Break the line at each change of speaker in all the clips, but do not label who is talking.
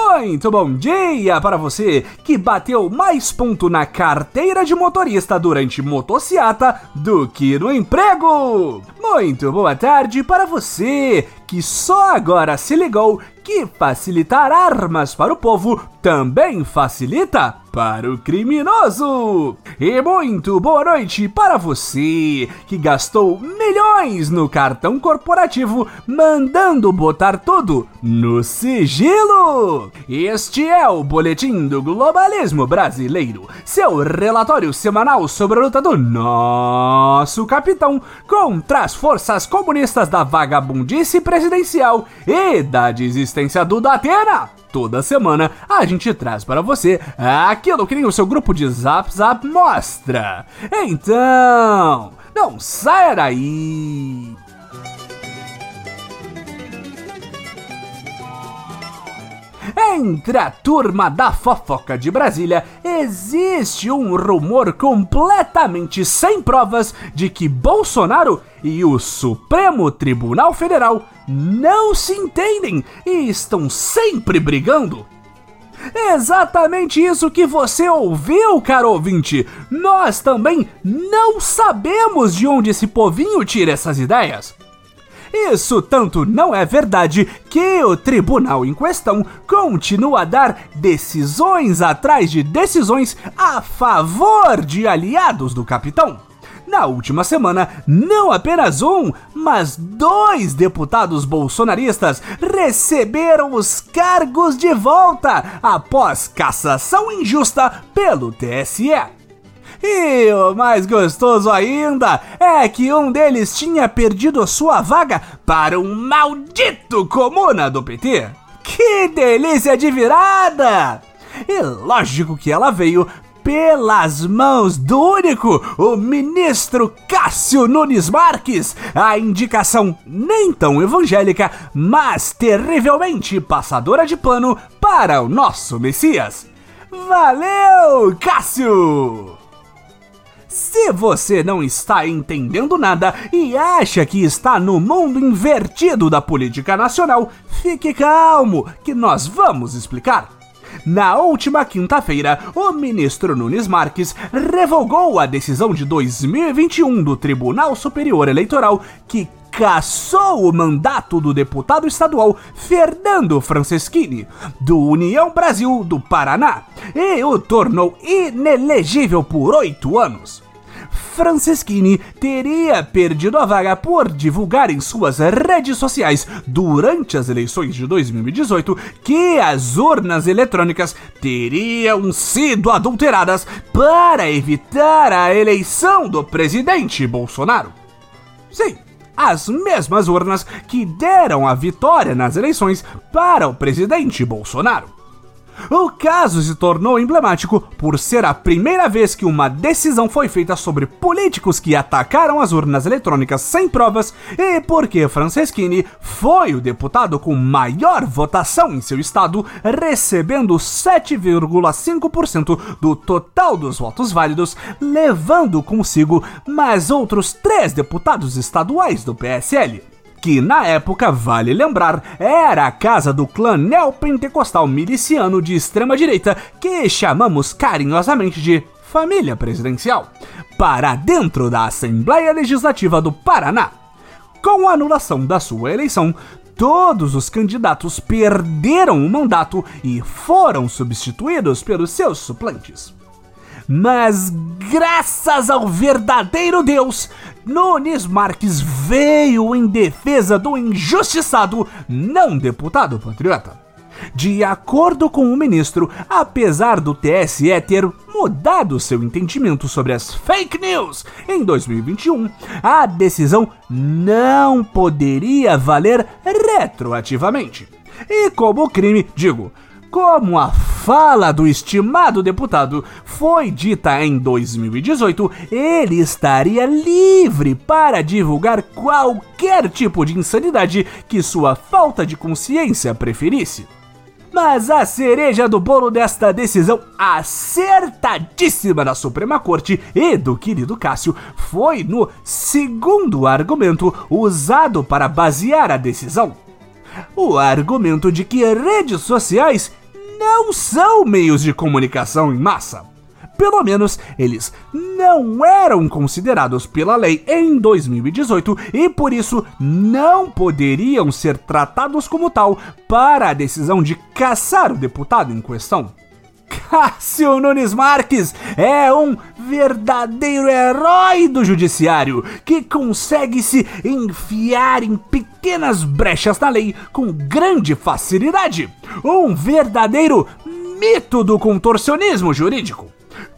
Muito bom dia para você que bateu mais ponto na carteira de motorista durante motociata do que no emprego. Muito boa tarde para você que só agora se ligou que facilitar armas para o povo também facilita para o criminoso. E muito boa noite para você que gastou milhões no cartão corporativo mandando botar tudo no sigilo. Este é o Boletim do Globalismo Brasileiro, seu relatório semanal sobre a luta do nosso capitão contra as forças comunistas da vagabundice presidencial e da desistência do Datena. Toda semana a gente traz para você aquilo que nem o seu grupo de Zap Zap mostra. Então, não saia daí! Entre a turma da fofoca de Brasília, existe um rumor completamente sem provas de que Bolsonaro e o Supremo Tribunal Federal não se entendem e estão sempre brigando. Exatamente isso que você ouviu, caro ouvinte. Nós também não sabemos de onde esse povinho tira essas ideias. Isso tanto não é verdade que o tribunal em questão continua a dar decisões atrás de decisões a favor de aliados do capitão. Na última semana, não apenas um, mas dois deputados bolsonaristas receberam os cargos de volta após cassação injusta pelo TSE. E o mais gostoso ainda é que um deles tinha perdido sua vaga para um maldito comuna do PT. Que delícia de virada! E lógico que ela veio pelas mãos do único, o ministro Cássio Nunes Marques, a indicação nem tão evangélica, mas terrivelmente passadora de pano para o nosso Messias. Valeu, Cássio! Se você não está entendendo nada e acha que está no mundo invertido da política nacional, fique calmo, que nós vamos explicar. Na última quinta-feira, o ministro Nunes Marques revogou a decisão de 2021 do Tribunal Superior Eleitoral que cassou o mandato do deputado estadual Fernando Franceschini, do União Brasil do Paraná, e o tornou inelegível por oito anos. Franceschini teria perdido a vaga por divulgar em suas redes sociais durante as eleições de 2018 que as urnas eletrônicas teriam sido adulteradas para evitar a eleição do presidente Bolsonaro. Sim, as mesmas urnas que deram a vitória nas eleições para o presidente Bolsonaro. O caso se tornou emblemático por ser a primeira vez que uma decisão foi feita sobre políticos que atacaram as urnas eletrônicas sem provas e porque Franceschini foi o deputado com maior votação em seu estado, recebendo 7,5% do total dos votos válidos, levando consigo mais outros três deputados estaduais do PSL que na época, vale lembrar, era a casa do clã neopentecostal miliciano de extrema-direita que chamamos carinhosamente de família presidencial, para dentro da Assembleia Legislativa do Paraná. Com a anulação da sua eleição, todos os candidatos perderam o mandato e foram substituídos pelos seus suplentes. Mas graças ao verdadeiro Deus, Nunes Marques veio em defesa do injustiçado não deputado patriota. De acordo com o ministro, apesar do TSE ter mudado seu entendimento sobre as fake news em 2021, a decisão não poderia valer retroativamente. E como crime, digo, como a fala do estimado deputado foi dita em 2018, ele estaria livre para divulgar qualquer tipo de insanidade que sua falta de consciência preferisse. Mas a cereja do bolo desta decisão acertadíssima da Suprema Corte e do querido Cássio foi no segundo argumento usado para basear a decisão. O argumento de que redes sociais não são meios de comunicação em massa. Pelo menos eles não eram considerados pela lei em 2018 e por isso não poderiam ser tratados como tal para a decisão de caçar o deputado em questão. Cássio Nunes Marques é um verdadeiro herói do judiciário que consegue se enfiar em pequenas brechas na lei com grande facilidade. Um verdadeiro mito do contorcionismo jurídico.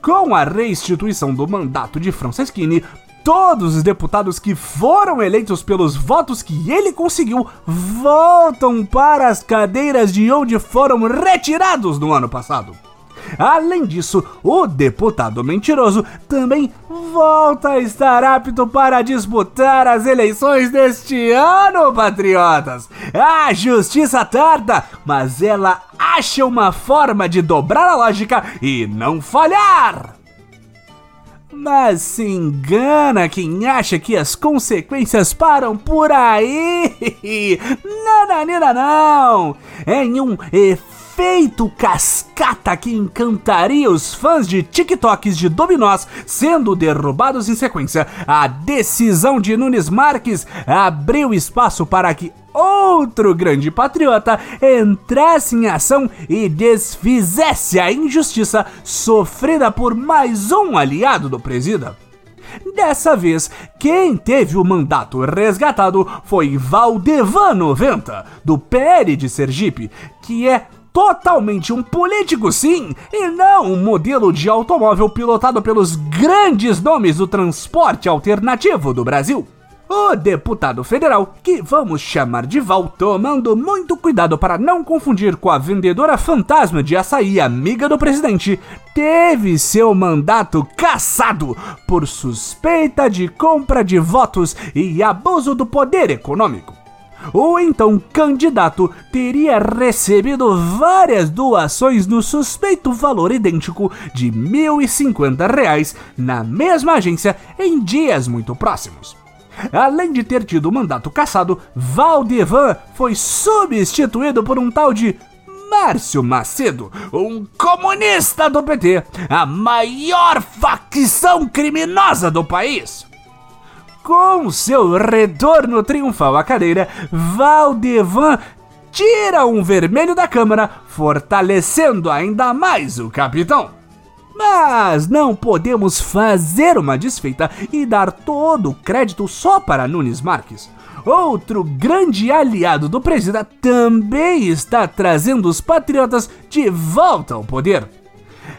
Com a restituição do mandato de Franceschini, todos os deputados que foram eleitos pelos votos que ele conseguiu voltam para as cadeiras de onde foram retirados no ano passado. Além disso, o deputado mentiroso também volta a estar apto para disputar as eleições deste ano, patriotas. A justiça tarda, mas ela acha uma forma de dobrar a lógica e não falhar. Mas se engana quem acha que as consequências param por aí. Não, não. Em um efeito efeito cascata que encantaria os fãs de TikToks de dominós sendo derrubados em sequência. A decisão de Nunes Marques abriu espaço para que outro grande patriota entrasse em ação e desfizesse a injustiça sofrida por mais um aliado do presida. Dessa vez, quem teve o mandato resgatado foi Valdevan 90, do PL de Sergipe, que é totalmente um político, sim, e não um modelo de automóvel pilotado pelos grandes nomes do transporte alternativo do Brasil. O deputado federal, que vamos chamar de Val, tomando muito cuidado para não confundir com a vendedora fantasma de açaí amiga do presidente, teve seu mandato cassado por suspeita de compra de votos e abuso do poder econômico o então candidato teria recebido várias doações no suspeito valor idêntico de R$ 1.050 na mesma agência em dias muito próximos. Além de ter tido o mandato cassado, Valdevan foi substituído por um tal de Márcio Macedo, um comunista do PT, a maior facção criminosa do país. Com seu retorno triunfal à cadeira, Valdevan tira um vermelho da Câmara, fortalecendo ainda mais o capitão. Mas não podemos fazer uma desfeita e dar todo o crédito só para Nunes Marques. Outro grande aliado do presida também está trazendo os patriotas de volta ao poder.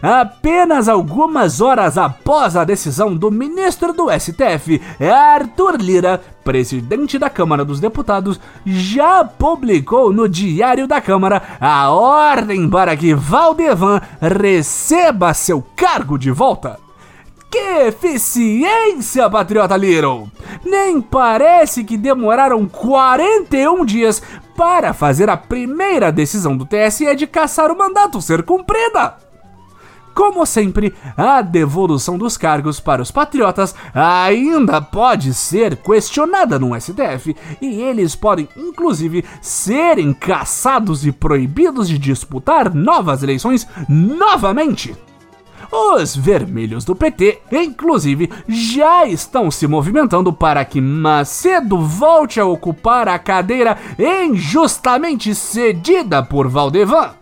Apenas algumas horas após a decisão do ministro do STF, Arthur Lira, presidente da Câmara dos Deputados, já publicou no Diário da Câmara a ordem para que Valdevan receba seu cargo de volta. Que eficiência, Patriota Little! Nem parece que demoraram 41 dias para fazer a primeira decisão do TSE de caçar o mandato ser cumprida. Como sempre, a devolução dos cargos para os patriotas ainda pode ser questionada no STF e eles podem, inclusive, serem caçados e proibidos de disputar novas eleições novamente. Os vermelhos do PT, inclusive, já estão se movimentando para que Macedo volte a ocupar a cadeira injustamente cedida por Valdevan.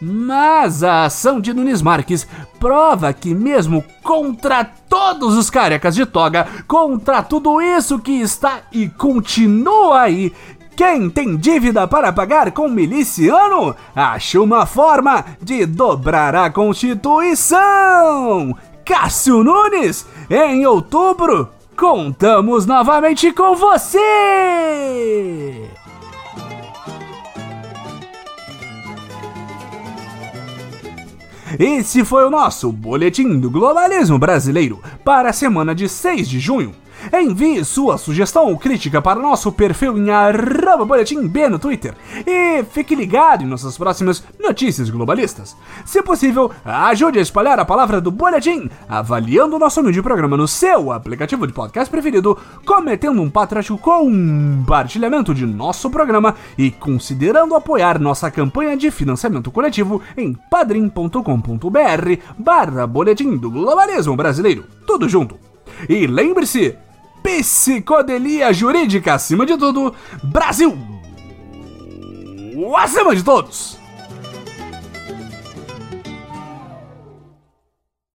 Mas a ação de Nunes Marques prova que, mesmo contra todos os carecas de toga, contra tudo isso que está e continua aí, quem tem dívida para pagar com miliciano acha uma forma de dobrar a Constituição. Cássio Nunes, em outubro, contamos novamente com você! Esse foi o nosso Boletim do Globalismo Brasileiro para a semana de 6 de junho. Envie sua sugestão ou crítica para nosso perfil em arroba no Twitter e fique ligado em nossas próximas notícias globalistas. Se possível, ajude a espalhar a palavra do boletim, avaliando o nosso humilde programa no seu aplicativo de podcast preferido, cometendo um patriótico compartilhamento de nosso programa e considerando apoiar nossa campanha de financiamento coletivo em padrim.com.br barra boletim do globalismo brasileiro. Tudo junto. E lembre-se, psicodelia jurídica acima de tudo, Brasil acima de todos!